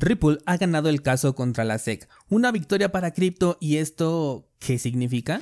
Ripple ha ganado el caso contra la SEC. Una victoria para cripto y esto, ¿qué significa?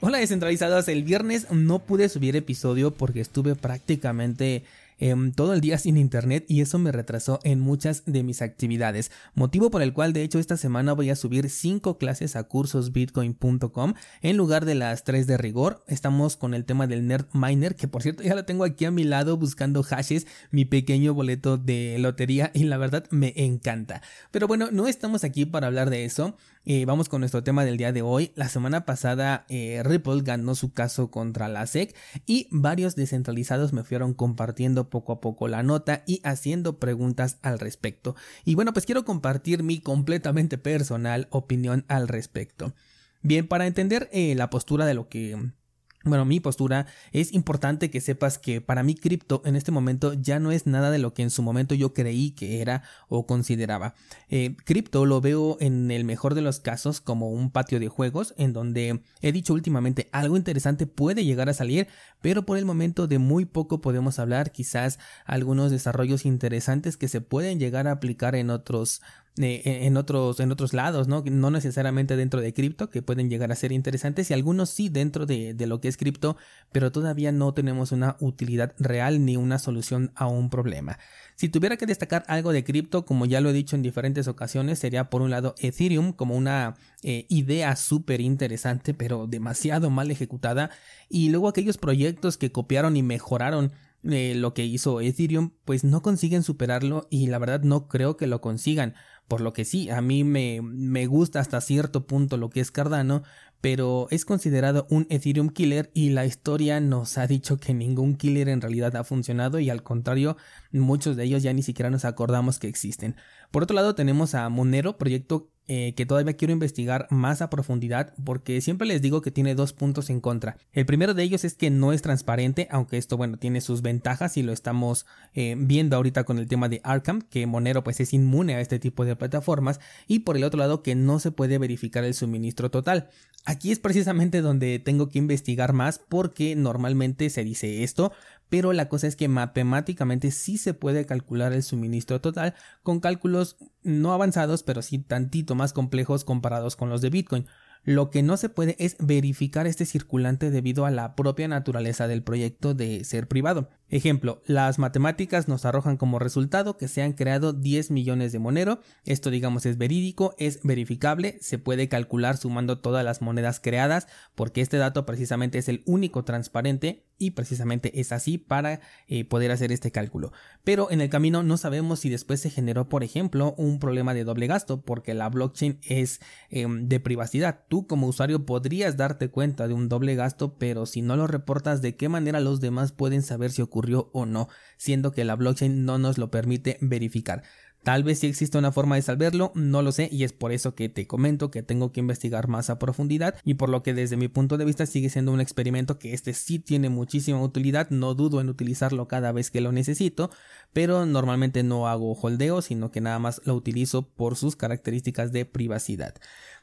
Hola descentralizados, el viernes no pude subir episodio porque estuve prácticamente Em, todo el día sin internet y eso me retrasó en muchas de mis actividades, motivo por el cual de hecho esta semana voy a subir 5 clases a cursosbitcoin.com en lugar de las 3 de rigor. Estamos con el tema del Nerd Miner, que por cierto ya lo tengo aquí a mi lado buscando hashes, mi pequeño boleto de lotería y la verdad me encanta. Pero bueno, no estamos aquí para hablar de eso. Eh, vamos con nuestro tema del día de hoy. La semana pasada eh, Ripple ganó su caso contra la SEC y varios descentralizados me fueron compartiendo poco a poco la nota y haciendo preguntas al respecto. Y bueno, pues quiero compartir mi completamente personal opinión al respecto. Bien, para entender eh, la postura de lo que bueno, mi postura es importante que sepas que para mí cripto en este momento ya no es nada de lo que en su momento yo creí que era o consideraba. Eh, cripto lo veo en el mejor de los casos como un patio de juegos en donde he dicho últimamente algo interesante puede llegar a salir, pero por el momento de muy poco podemos hablar, quizás algunos desarrollos interesantes que se pueden llegar a aplicar en otros eh, en, otros, en otros lados, ¿no? No necesariamente dentro de cripto, que pueden llegar a ser interesantes, y algunos sí dentro de, lo que es cripto, pero todavía no tenemos una utilidad real ni una solución a un problema. Si tuviera que destacar algo de cripto, como ya lo he dicho en diferentes ocasiones, sería por un lado Ethereum como una eh, idea súper interesante, pero demasiado mal ejecutada, y luego aquellos proyectos que copiaron y mejoraron eh, lo que hizo Ethereum, pues no consiguen superarlo y la verdad no creo que lo consigan. Por lo que sí, a mí me, me gusta hasta cierto punto lo que es Cardano, pero es considerado un Ethereum killer y la historia nos ha dicho que ningún killer en realidad ha funcionado y al contrario, muchos de ellos ya ni siquiera nos acordamos que existen. Por otro lado tenemos a Monero, proyecto eh, que todavía quiero investigar más a profundidad porque siempre les digo que tiene dos puntos en contra. El primero de ellos es que no es transparente, aunque esto bueno tiene sus ventajas y lo estamos eh, viendo ahorita con el tema de Arkham, que Monero pues es inmune a este tipo de plataformas y por el otro lado que no se puede verificar el suministro total. Aquí es precisamente donde tengo que investigar más porque normalmente se dice esto, pero la cosa es que matemáticamente sí se puede calcular el suministro total con cálculos no avanzados, pero sí tantito más complejos comparados con los de Bitcoin. Lo que no se puede es verificar este circulante debido a la propia naturaleza del proyecto de ser privado. Ejemplo, las matemáticas nos arrojan como resultado que se han creado 10 millones de Monero. Esto digamos es verídico, es verificable, se puede calcular sumando todas las monedas creadas porque este dato precisamente es el único transparente y precisamente es así para eh, poder hacer este cálculo. Pero en el camino no sabemos si después se generó, por ejemplo, un problema de doble gasto porque la blockchain es em, de privacidad. Tú como usuario podrías darte cuenta de un doble gasto, pero si no lo reportas, ¿de qué manera los demás pueden saber si ocurrió o no? Siendo que la blockchain no nos lo permite verificar. Tal vez si existe una forma de salvarlo, no lo sé y es por eso que te comento que tengo que investigar más a profundidad y por lo que desde mi punto de vista sigue siendo un experimento que este sí tiene muchísima utilidad, no dudo en utilizarlo cada vez que lo necesito, pero normalmente no hago holdeo, sino que nada más lo utilizo por sus características de privacidad.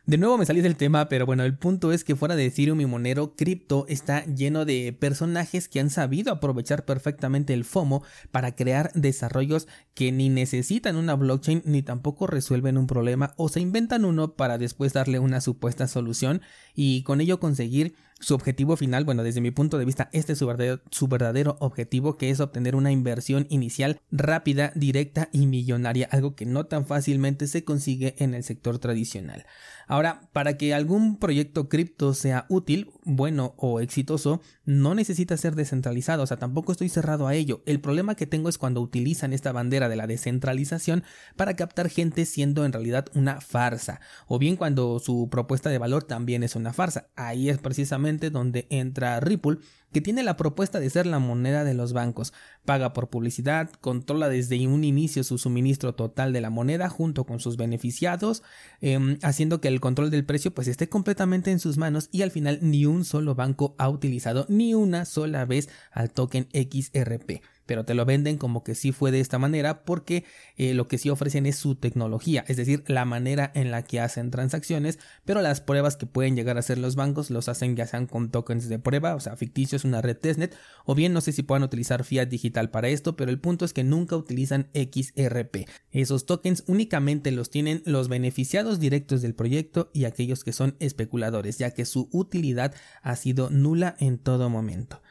De nuevo me salí del tema, pero bueno, el punto es que fuera de Ethereum y Monero, cripto está lleno de personajes que han sabido aprovechar perfectamente el FOMO para crear desarrollos que ni necesitan una blockchain ni tampoco resuelven un problema o se inventan uno para después darle una supuesta solución y con ello conseguir su objetivo final, bueno, desde mi punto de vista, este es su verdadero, su verdadero, objetivo, que es obtener una inversión inicial rápida, directa y millonaria, algo que no tan fácilmente se consigue en el sector tradicional. Ahora, para que algún proyecto cripto sea útil, bueno o exitoso, no necesita ser descentralizado, o sea, tampoco estoy cerrado a ello. El problema que tengo es cuando utilizan esta bandera de la descentralización para captar gente siendo en realidad una farsa, o bien cuando su propuesta de valor también es una farsa. Ahí es precisamente donde entra Ripple que tiene la propuesta de ser la moneda de los bancos. Paga por publicidad, controla desde un inicio su suministro total de la moneda junto con sus beneficiados, em, haciendo que el control del precio pues esté completamente en sus manos y al final ni un solo banco ha utilizado ni una sola vez al token XRP. Pero te lo venden como que sí fue de esta manera porque eh, lo que sí ofrecen es su tecnología, es decir, la manera en la que hacen transacciones, pero las pruebas que pueden llegar a hacer los bancos los hacen ya sean con tokens de prueba, o sea, ficticios, una red testnet, o bien no sé si puedan utilizar fiat digital para esto, pero el punto es que nunca utilizan XRP. Esos tokens únicamente los tienen los beneficiados directos del proyecto y aquellos que son especuladores, ya que su utilidad ha sido nula en todo momento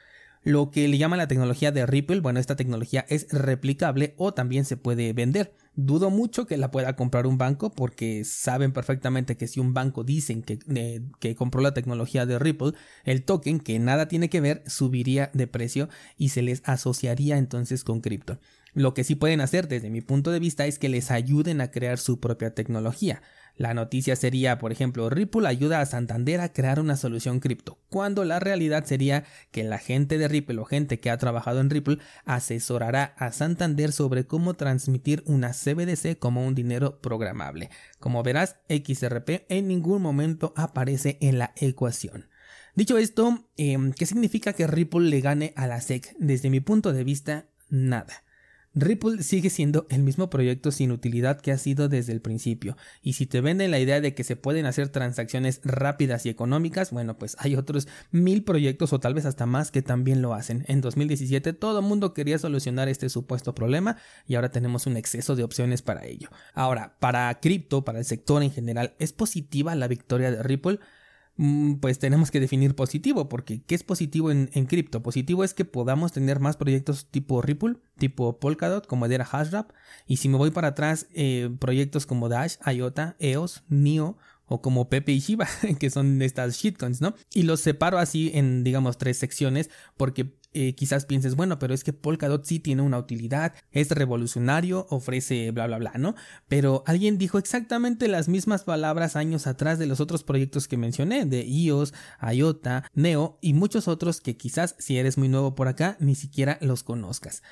lo que le llama la tecnología de Ripple, bueno, esta tecnología es replicable o también se puede vender. Dudo mucho que la pueda comprar un banco porque saben perfectamente que si un banco dicen que, eh, que, compró la tecnología de Ripple, el token, que nada tiene que ver, subiría de precio y se les asociaría entonces con cripto. Lo que sí pueden hacer desde mi punto de vista es que les ayuden a crear su propia tecnología. La noticia sería, por ejemplo, Ripple ayuda a Santander a crear una solución cripto, cuando la realidad sería que la gente de Ripple o gente que ha trabajado en Ripple asesorará a Santander sobre cómo transmitir una CBDC como un dinero programable. Como verás, XRP en ningún momento aparece en la ecuación. Dicho esto, em, ¿qué significa que Ripple le gane a la SEC? Desde mi punto de vista, nada. Ripple sigue siendo el mismo proyecto sin utilidad que ha sido desde el principio, y si te venden la idea de que se pueden hacer transacciones rápidas y económicas, bueno, pues hay otros mil proyectos o tal vez hasta más que también lo hacen. En 2017 todo el mundo quería solucionar este supuesto problema y ahora tenemos un exceso de opciones para ello. Ahora, para cripto, para el sector en general, ¿es positiva la victoria de Ripple? Mm, pues tenemos que definir positivo, porque ¿qué es positivo en, cripto? Positivo es que podamos tener más proyectos tipo Ripple, tipo Polkadot, como era Hashrap, y si me voy para atrás, eh, proyectos como Dash, IOTA, EOS, NIO, o como Pepe y Shiba, que son estas shitcoins, ¿no? Y los separo así en, digamos, tres secciones, porque eh, quizás pienses, bueno, pero es que Polkadot sí tiene una utilidad, es revolucionario, ofrece bla bla bla, ¿no? Pero alguien dijo exactamente las mismas palabras años atrás de los otros proyectos que mencioné, de IOS, IOTA, Neo y muchos otros que quizás si eres muy nuevo por acá ni siquiera los conozcas.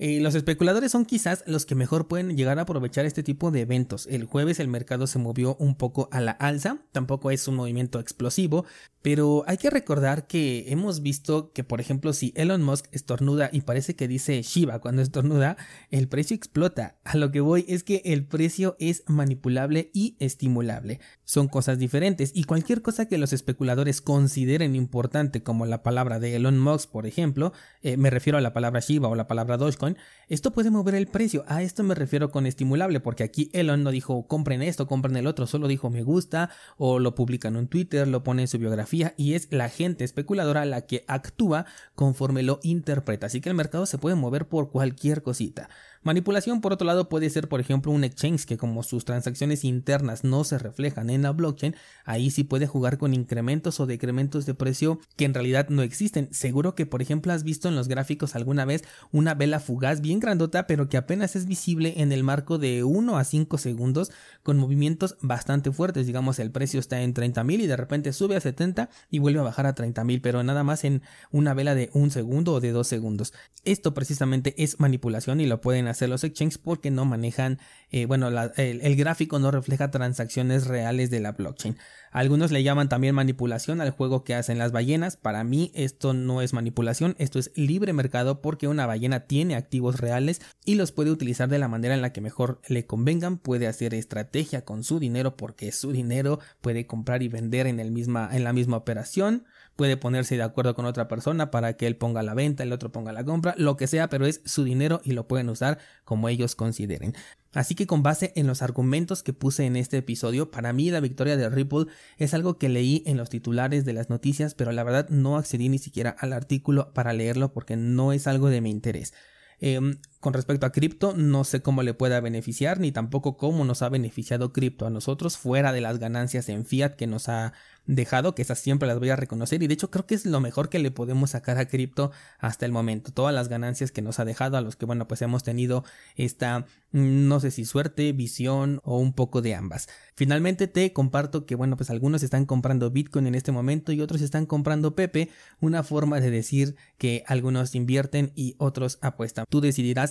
Eh, los especuladores son quizás los que mejor pueden llegar a aprovechar este tipo de eventos. El jueves el mercado se movió un poco a la alza, tampoco es un movimiento explosivo, pero hay que recordar que hemos visto que, por ejemplo, si Elon Musk estornuda y parece que dice Shiba cuando estornuda, el precio explota. A lo que voy es que el precio es manipulable y estimulable. Son cosas diferentes y cualquier cosa que los especuladores consideren importante, como la palabra de Elon Musk, por ejemplo, eh, me refiero a la palabra Shiba o la palabra Dogecoin, esto puede mover el precio. A esto me refiero con estimulable, porque aquí Elon no dijo compren esto, compren el otro, solo dijo me gusta o lo publican en Twitter, lo pone en su biografía y es la gente especuladora la que actúa conforme lo interpreta. Así que el mercado se puede mover por cualquier cosita. Manipulación, por otro lado, puede ser, por ejemplo, un exchange que como sus transacciones internas no se reflejan en la blockchain, ahí sí puede jugar con incrementos o decrementos de precio que en realidad no existen. Seguro que, por ejemplo, has visto en los gráficos alguna vez una vela fugaz bien grandota, pero que apenas es visible en el marco de 1 a 5 segundos con movimientos bastante fuertes. Digamos, el precio está en 30.000 y de repente sube a 70 y vuelve a bajar a 30.000, pero nada más en una vela de un segundo o de dos segundos. Esto precisamente es manipulación y lo pueden hacer los exchanges porque no manejan, eh, bueno, el, gráfico no refleja transacciones reales de la blockchain. Algunos le llaman también manipulación al juego que hacen las ballenas. Para mí esto no es manipulación, esto es libre mercado porque una ballena tiene activos reales y los puede utilizar de la manera en la que mejor le convengan, puede hacer estrategia con su dinero porque su dinero, puede comprar y vender en, el misma, en la misma operación puede ponerse de acuerdo con otra persona para que él ponga la venta, el otro ponga la compra, lo que sea, pero es su dinero y lo pueden usar como ellos consideren. Así que con base en los argumentos que puse en este episodio, para mí la victoria de Ripple es algo que leí en los titulares de las noticias, pero la verdad no accedí ni siquiera al artículo para leerlo porque no es algo de mi interés. Em, con respecto a cripto, no sé cómo le pueda beneficiar, ni tampoco cómo nos ha beneficiado cripto a nosotros, fuera de las ganancias en fiat que nos ha dejado, que esas siempre las voy a reconocer, y de hecho creo que es lo mejor que le podemos sacar a cripto hasta el momento. Todas las ganancias que nos ha dejado, a los que, bueno, pues hemos tenido esta, no sé si suerte, visión o un poco de ambas. Finalmente te comparto que, bueno, pues algunos están comprando Bitcoin en este momento y otros están comprando Pepe, una forma de decir que algunos invierten y otros apuestan. Tú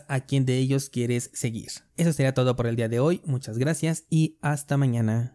a quién de ellos quieres seguir. Eso sería todo por el día de hoy. Muchas gracias y hasta mañana.